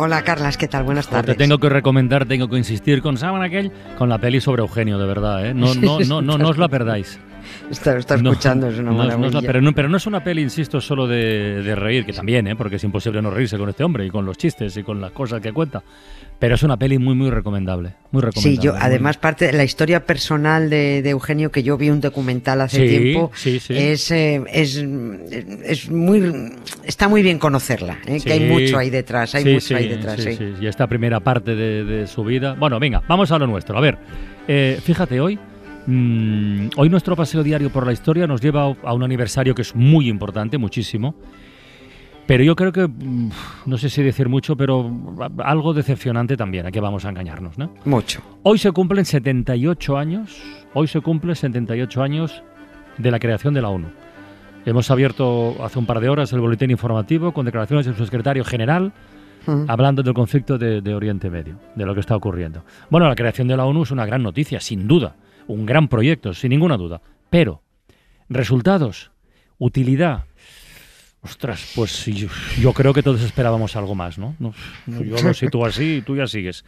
Hola Carlas, ¿qué tal? Buenas Te tardes. tengo que recomendar, tengo que insistir con Saban aquel, con la peli sobre Eugenio, de verdad, ¿eh? No, no, no, no, no os la perdáis. Está, está No, escuchando, es una no, no es la- maravilla. pero, no, pero no es una peli, insisto, solo de, de reír, que también, ¿eh? porque es imposible no reírse con este hombre y con los chistes y con las cosas que cuenta. Pero es una peli muy, muy recomendable. Muy recomendable. Sí, yo además parte de la historia personal de, de Eugenio que yo vi un documental hace Sí, tiempo sí, sí. es eh, es es muy está muy bien conocerla, ¿eh? que hay mucho ahí detrás, hay mucho ahí detrás. Y esta primera parte de, de su vida. Bueno, venga, vamos a lo nuestro. A ver, eh, fíjate, hoy, mm, hoy nuestro paseo diario por la historia nos lleva a un aniversario que es muy importante, muchísimo. Pero yo creo que, mm, no sé si decir mucho, pero algo decepcionante también, a que vamos a engañarnos, ¿no? Mucho. Hoy se cumplen 78 años, hoy se cumplen 78 años de la creación de la ONU. Hemos abierto hace un par de horas el boletín informativo con declaraciones de su secretario general, Mm. hablando del conflicto de, de Oriente Medio, de lo que está ocurriendo. Bueno, la creación de la ONU es una gran noticia, sin duda, un gran proyecto, sin ninguna duda. Pero, resultados, utilidad. Ostras, pues yo, yo creo que todos esperábamos algo más, ¿no? No, no, yo lo sitúo así y tú ya sigues.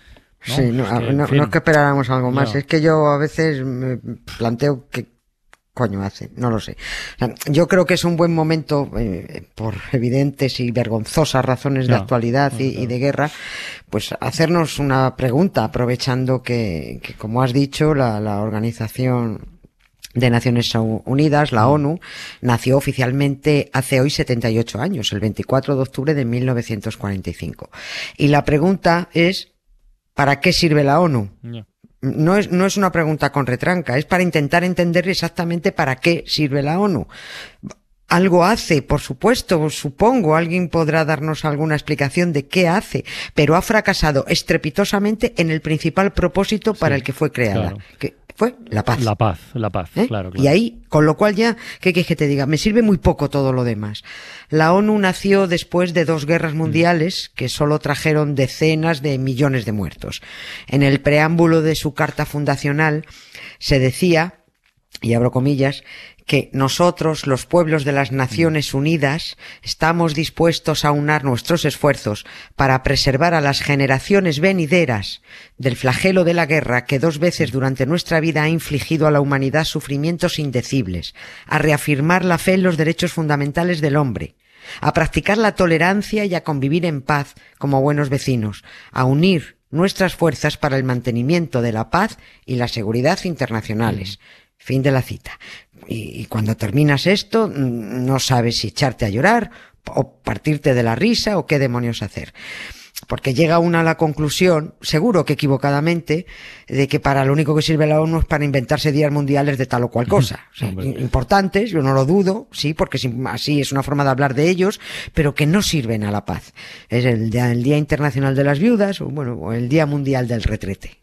¿no? Sí, no, Es que, en no- fin. no es que esperáramos algo más, es que yo a veces me planteo qué coño hace, no lo sé. O sea, yo creo que es un buen momento, eh, por evidentes y vergonzosas razones de actualidad y, y de guerra, pues hacernos una pregunta, aprovechando que, que, como has dicho, la, la organización de Naciones Unidas, la ONU, nació oficialmente hace hoy 78 años, el 24 de octubre de 1945. Y la pregunta es, ¿para qué sirve la ONU? No es, no es una pregunta con retranca, es para intentar entender exactamente para qué sirve la ONU. Algo hace, por supuesto, supongo, alguien podrá darnos alguna explicación de qué hace, pero ha fracasado estrepitosamente en el principal propósito para Sí, el que fue creada, claro. que fue la paz. La paz, la paz, ¿Eh? claro, claro. Y ahí, con lo cual ya, ¿qué quieres que te diga? Me sirve muy poco todo lo demás. La ONU nació después de dos guerras mundiales que solo trajeron decenas de millones de muertos. En el preámbulo de su carta fundacional se decía, y abro comillas, que nosotros, los pueblos de las Naciones Unidas, estamos dispuestos a unar nuestros esfuerzos para preservar a las generaciones venideras del flagelo de la guerra que dos veces durante nuestra vida ha infligido a la humanidad sufrimientos indecibles, a reafirmar la fe en los derechos fundamentales del hombre, a practicar la tolerancia y a convivir en paz como buenos vecinos, a unir nuestras fuerzas para el mantenimiento de la paz y la seguridad internacionales. Fin de la cita. Y, y cuando terminas esto, mm, no sabes si echarte a llorar o partirte de la risa o qué demonios hacer. Porque llega una a la conclusión, seguro que equivocadamente, de que para lo único que sirve la ONU es para inventarse días mundiales de tal o cual cosa. O sea, importantes, yo no lo dudo, sí, porque así es una forma de hablar de ellos, pero que no sirven a la paz. Es el Día, el día Internacional de las Viudas, o bueno, o el Día Mundial del Retrete.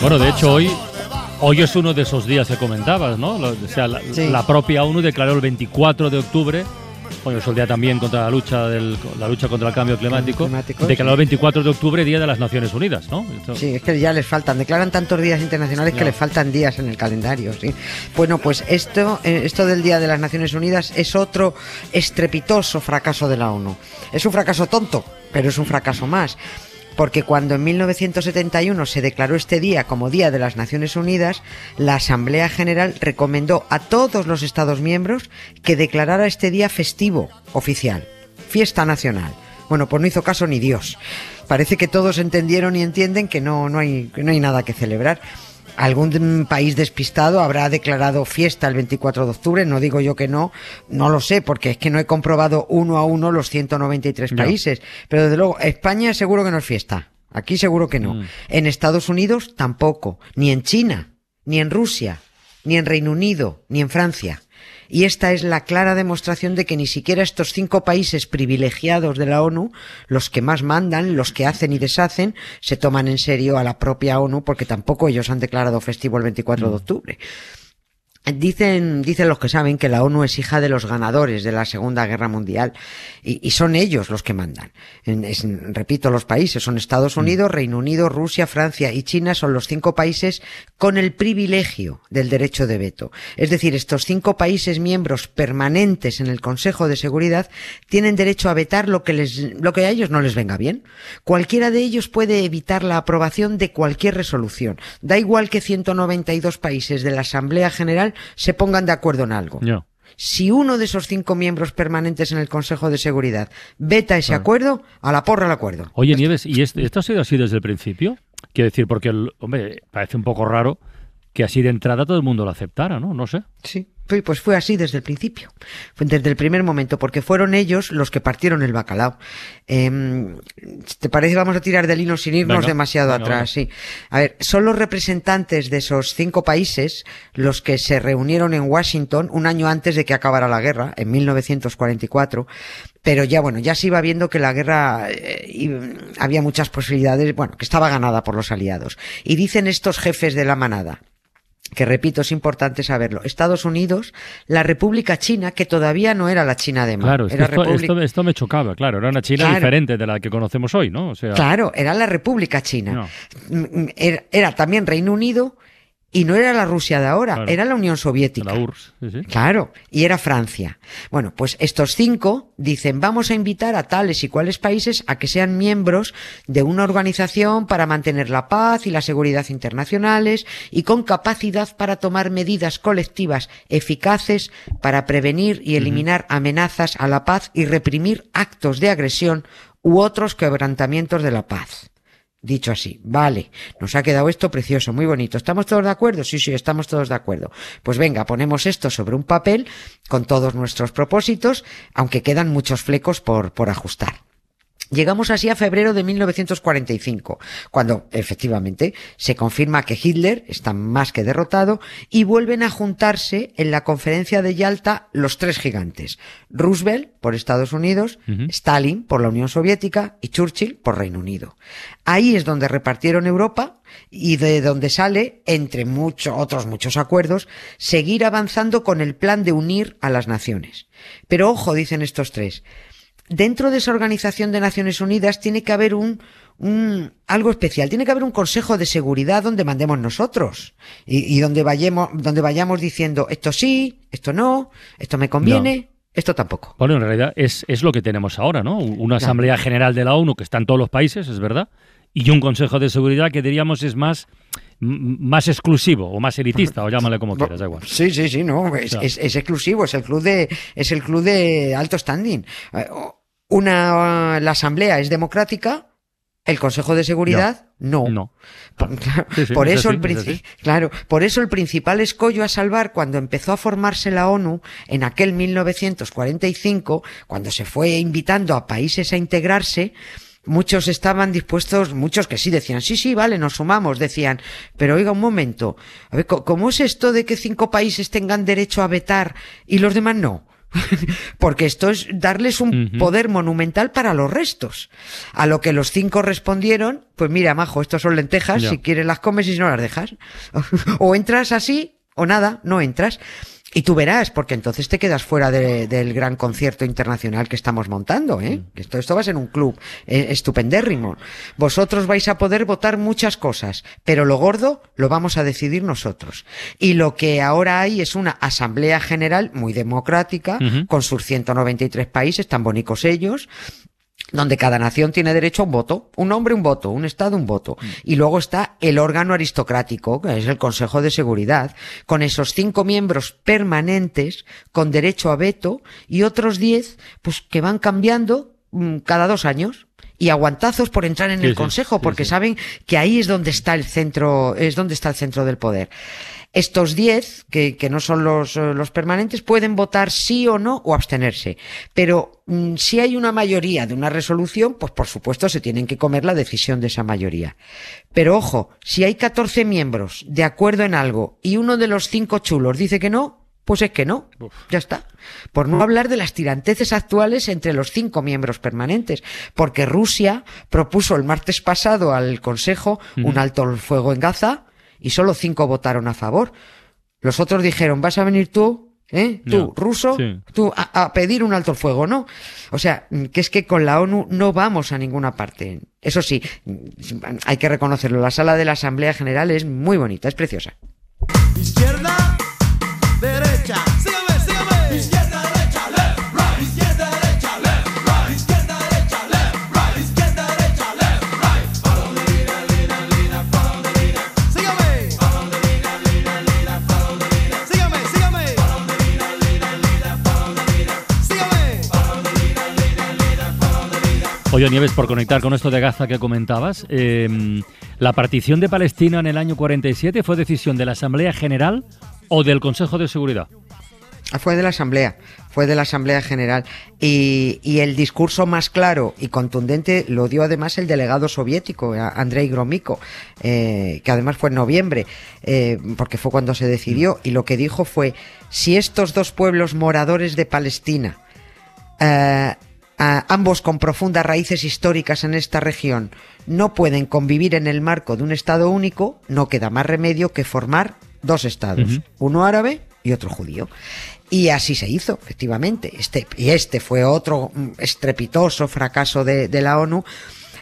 Bueno, de hecho, hoy, hoy es uno de esos días que comentabas, ¿no? O sea, la, Sí. la propia ONU declaró el 24 de octubre, bueno, es el día también contra la lucha, del, la lucha contra el cambio climático, climático, declaró el 24 de octubre Día de las Naciones Unidas, ¿no? Esto- Sí, es que ya les faltan, declaran tantos días internacionales que les faltan días en el calendario, sí. Bueno, pues esto, eh, esto del Día de las Naciones Unidas es otro estrepitoso fracaso de la ONU. Es un fracaso tonto, pero es un fracaso más. Porque cuando en 1971 se declaró este día como Día de las Naciones Unidas, la Asamblea General recomendó a todos los Estados miembros que declarara este día festivo oficial, fiesta nacional. Bueno, pues no hizo caso ni Dios. Parece que todos entendieron y entienden que no, no, hay, que no hay nada que celebrar. Algún país despistado habrá declarado fiesta el 24 de octubre, no digo yo que no, no lo sé, porque es que no he comprobado uno a uno los 193 No. países. Pero desde luego, España seguro que no es fiesta. Aquí seguro que no. Mm. En Estados Unidos tampoco. Ni en China, ni en Rusia, ni en Reino Unido, ni en Francia. Y esta es la clara demostración de que ni siquiera estos cinco países privilegiados de la ONU, los que más mandan, los que hacen y deshacen, se toman en serio a la propia ONU porque tampoco ellos han declarado festivo el 24 de octubre. Dicen, dicen los que saben que la ONU es hija de los ganadores de la Segunda Guerra Mundial y, y son ellos los que mandan. Es- repito, los países son Estados Unidos, Reino Unido, Rusia, Francia y China son los cinco países con el privilegio del derecho de veto. Es decir, estos cinco países miembros permanentes en el Consejo de Seguridad tienen derecho a vetar lo que les, lo que a ellos no les venga bien. Cualquiera de ellos puede evitar la aprobación de cualquier resolución. Da igual que 192 países de la Asamblea General se pongan de acuerdo en algo. Si uno de esos cinco miembros permanentes en el Consejo de Seguridad veta ese acuerdo, a la porra el acuerdo. Oye, Nieves, ¿y esto ha sido así desde el principio? Quiero decir, porque, el- hombre, parece un poco raro que así de entrada todo el mundo lo aceptara, ¿no? No sé. Sí. Pues fue así desde el principio, Fue desde el primer momento, porque fueron ellos los que partieron el bacalao. Em, ¿Te parece vamos a tirar del hilo sin irnos Venga, demasiado venga, atrás? Sí. A ver, son los representantes de esos cinco países los que se reunieron en Washington un año antes de que acabara la guerra, en 1944. Pero ya, bueno, ya se iba viendo que la guerra eh, y, había muchas posibilidades, bueno, que estaba ganada por los aliados. Y dicen estos jefes de la manada, que repito, es importante saberlo. Estados Unidos, la República China, que todavía no era la China de Mao, Claro, era esto, República- esto- esto me chocaba, claro. Era una China Claro. diferente de la que conocemos hoy, ¿no? O sea, Claro, era la República China. No. Mm, mm, Era, era también Reino Unido y no era la Rusia de ahora, Claro. era la Unión Soviética. la URSS. Sí, sí. Claro, y era Francia. Bueno, pues estos cinco dicen, vamos a invitar a tales y cuales países a que sean miembros de una organización para mantener la paz y la seguridad internacionales y con capacidad para tomar medidas colectivas eficaces para prevenir y eliminar amenazas a la paz y reprimir actos de agresión u otros quebrantamientos de la paz. Dicho así, vale, nos ha quedado esto precioso, muy bonito. ¿Estamos todos de acuerdo? Sí, sí, estamos todos de acuerdo. Pues venga, ponemos esto sobre un papel con todos nuestros propósitos, aunque quedan muchos flecos por, por ajustar. Llegamos así a febrero de 1945, cuando efectivamente se confirma que Hitler está más que derrotado y vuelven a juntarse en la conferencia de Yalta los tres gigantes, Roosevelt por Estados Unidos. Stalin por la Unión Soviética y Churchill por Reino Unido. Ahí es donde repartieron Europa y de donde sale, entre muchos otros muchos acuerdos, seguir avanzando con el plan de unir a las naciones. Pero ojo, dicen estos tres, dentro de esa organización de Naciones Unidas tiene que haber un, un algo especial, tiene que haber un Consejo de Seguridad donde mandemos nosotros y, y donde vayamos, donde vayamos diciendo esto sí, esto no, esto me conviene, esto tampoco. Bueno, en realidad es, es lo que tenemos ahora, ¿no? Una Asamblea General de la ONU que está en todos los países, es verdad, y un Consejo de Seguridad que diríamos es más, más exclusivo o más elitista, o llámale como quieras, da igual. Sí, sí, sí, no, es, Claro. es- es exclusivo, es el club de, es el club de alto standing. Eh, Una, la asamblea es democrática, el Consejo de Seguridad no. No. Por, claro, Sí, sí, por es eso así, el es claro, por eso el principal escollo a salvar cuando empezó a formarse la ONU en aquel 1945, cuando se fue invitando a países a integrarse, muchos estaban dispuestos, muchos que sí decían, sí, sí, vale, nos sumamos, decían, pero oiga un momento, a ver, ¿cómo es esto de que cinco países tengan derecho a vetar y los demás no? Porque esto es darles un poder monumental para los restos. A lo que los cinco respondieron, pues mira, majo, estos son lentejas, Ya. si quieres las comes y si no las dejas. o entras así, o nada, no entras. Y tú verás, porque entonces te quedas fuera de- del gran concierto internacional que estamos montando, ¿eh? Que Esto, esto va a ser un club eh, estupendérrimo. Vosotros vais a poder votar muchas cosas, pero lo gordo lo vamos a decidir nosotros. Y lo que ahora hay es una asamblea general muy democrática, Ujú. con sus 193 países, tan bonitos ellos, donde cada nación tiene derecho a un voto, un hombre un voto, un Estado un voto. Y luego está el órgano aristocrático, que es el Consejo de Seguridad, con esos cinco miembros permanentes con derecho a veto y otros diez, pues que van cambiando mm, cada dos años. Y aguantazos por entrar en Sí, el sí, Consejo, porque sí. saben que ahí es donde está el centro, es donde está el centro del poder. Estos 10, que, que no son los, eh, los permanentes, pueden votar sí o no o abstenerse. Pero mm, si hay una mayoría de una resolución, pues por supuesto se tienen que comer la decisión de esa mayoría. Pero ojo, si hay 14 miembros de acuerdo en algo y uno de los cinco chulos dice que no, pues es que no. Ya está. Por no hablar de las tiranteces actuales entre los cinco miembros permanentes. Porque Rusia propuso el martes pasado al Consejo un alto el fuego en Gaza y solo cinco votaron a favor. Los otros dijeron, ¿vas a venir tú? ¿Eh? Tú, No. ruso, Sí. tú a, a pedir un alto el fuego, ¿no? O sea, que es que con la ONU no vamos a ninguna parte. Eso sí, hay que reconocerlo. La sala de la Asamblea General es muy bonita, es preciosa. Izquierda, derecha. Oye, Nieves, por conectar con esto de Gaza que comentabas, eh, ¿la partición de Palestina en el año 47 fue decisión de la Asamblea General o del Consejo de Seguridad? Ah, Fue de la Asamblea, fue de la Asamblea General. Y, y el discurso más claro y contundente lo dio además el delegado soviético, a- Andrei Gromyko, eh, que además fue en noviembre, eh, porque fue cuando se decidió. Y lo que dijo fue, si estos dos pueblos moradores de Palestina, eh, a- ambos con profundas raíces históricas en esta región, no pueden convivir en el marco de un Estado único, no queda más remedio que formar dos Estados, uno árabe y otro judío. Y así se hizo, efectivamente. Este, y este fue otro mm, estrepitoso fracaso de, de la ONU,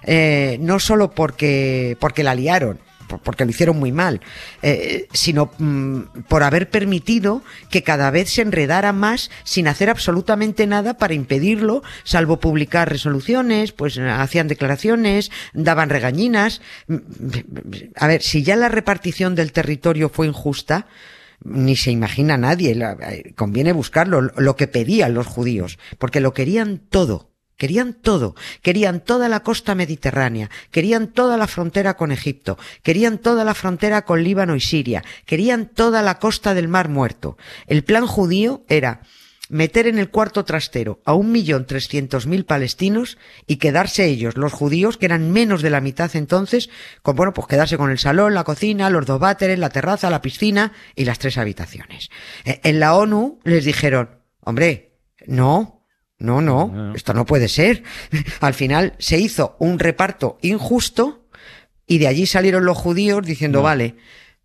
eh, no solo porque, porque la liaron, porque lo hicieron muy mal, eh, sino mm, por haber permitido que cada vez se enredara más sin hacer absolutamente nada para impedirlo, salvo publicar resoluciones, pues hacían declaraciones, daban regañinas. Mm, A ver, si ya la repartición del territorio fue injusta, ni se imagina nadie, eh, conviene buscarlo, lo- lo que pedían los judíos, porque lo querían todo. Querían todo, querían toda la costa mediterránea, querían toda la frontera con Egipto, querían toda la frontera con Líbano y Siria, querían toda la costa del Mar Muerto. El plan judío era meter en el cuarto trastero a un millón trescientos mil palestinos y quedarse ellos, los judíos, que eran menos de la mitad entonces, con, bueno, pues quedarse con el salón, la cocina, los dos váteres, la terraza, la piscina y las tres habitaciones. Eh, En la ONU les dijeron, hombre, no, no, no, No. esto no puede ser. Al final se hizo un reparto injusto y de allí salieron los judíos diciendo, No. vale,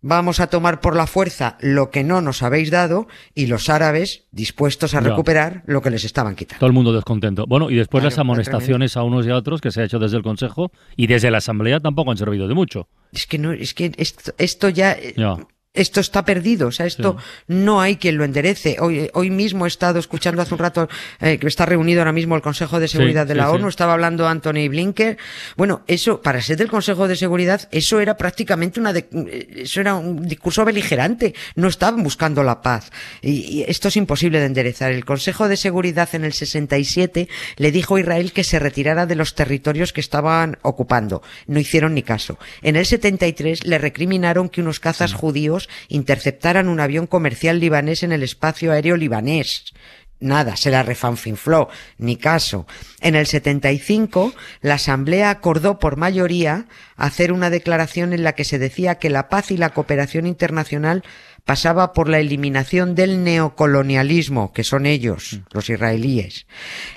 vamos a tomar por la fuerza lo que no nos habéis dado y los árabes dispuestos a recuperar lo que les estaban quitando. Todo el mundo descontento. Bueno, y después Claro, las amonestaciones a unos y a otros que se ha hecho desde el Consejo y desde la Asamblea tampoco han servido de mucho. Es que no, es que esto, esto ya, eh, Ya. Esto está perdido, o sea, esto no hay quien lo enderece. Hoy, hoy mismo he estado escuchando hace un rato eh, que está reunido ahora mismo el Consejo de Seguridad de la sí. ONU, estaba hablando Anthony Blinker. Bueno, eso, para ser del Consejo de Seguridad, eso era prácticamente una, de- eso era un discurso beligerante. No estaban buscando la paz. Y, y esto es imposible de enderezar. El Consejo de Seguridad en el 67 le dijo a Israel que se retirara de los territorios que estaban ocupando. No hicieron ni caso. En el 73 le recriminaron que unos cazas judíos interceptaran un avión comercial libanés en el espacio aéreo libanés. Nada, se la refanfinfló, ni caso. En el 75, la Asamblea acordó por mayoría hacer una declaración en la que se decía que la paz y la cooperación internacional pasaba por la eliminación del neocolonialismo, que son ellos, los israelíes,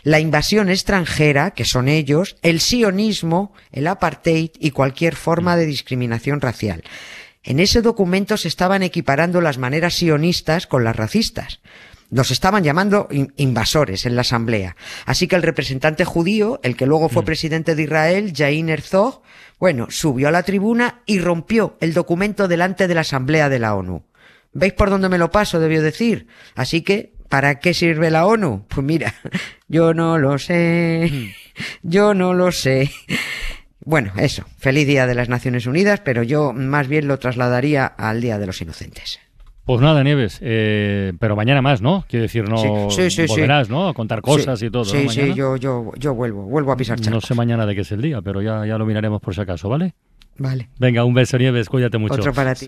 la invasión extranjera, que son ellos, el sionismo, el apartheid y cualquier forma de discriminación racial. En ese documento se estaban equiparando las maneras sionistas con las racistas. Nos estaban llamando in- invasores en la asamblea. Así que el representante judío, el que luego fue presidente de Israel, Jair Herzog, bueno, subió a la tribuna y rompió el documento delante de la asamblea de la ONU. ¿Veis por dónde me lo paso? Debió decir. Así que, ¿para qué sirve la ONU? Pues mira, yo no lo sé. Yo no lo sé. Bueno, eso, feliz Día de las Naciones Unidas, pero yo más bien lo trasladaría al Día de los Inocentes. Pues nada, Nieves, eh, pero mañana más, ¿no? Quiero decir, no Sí, sí, sí, volverás, ¿no? A contar cosas Sí, y todo, Sí, ¿no? sí, yo, yo, yo vuelvo, vuelvo a pisar No charcos. sé mañana de qué es el día, pero ya, ya lo miraremos por si acaso, ¿vale? Vale, Venga, un beso, Nieves, cuídate mucho. otro para ti.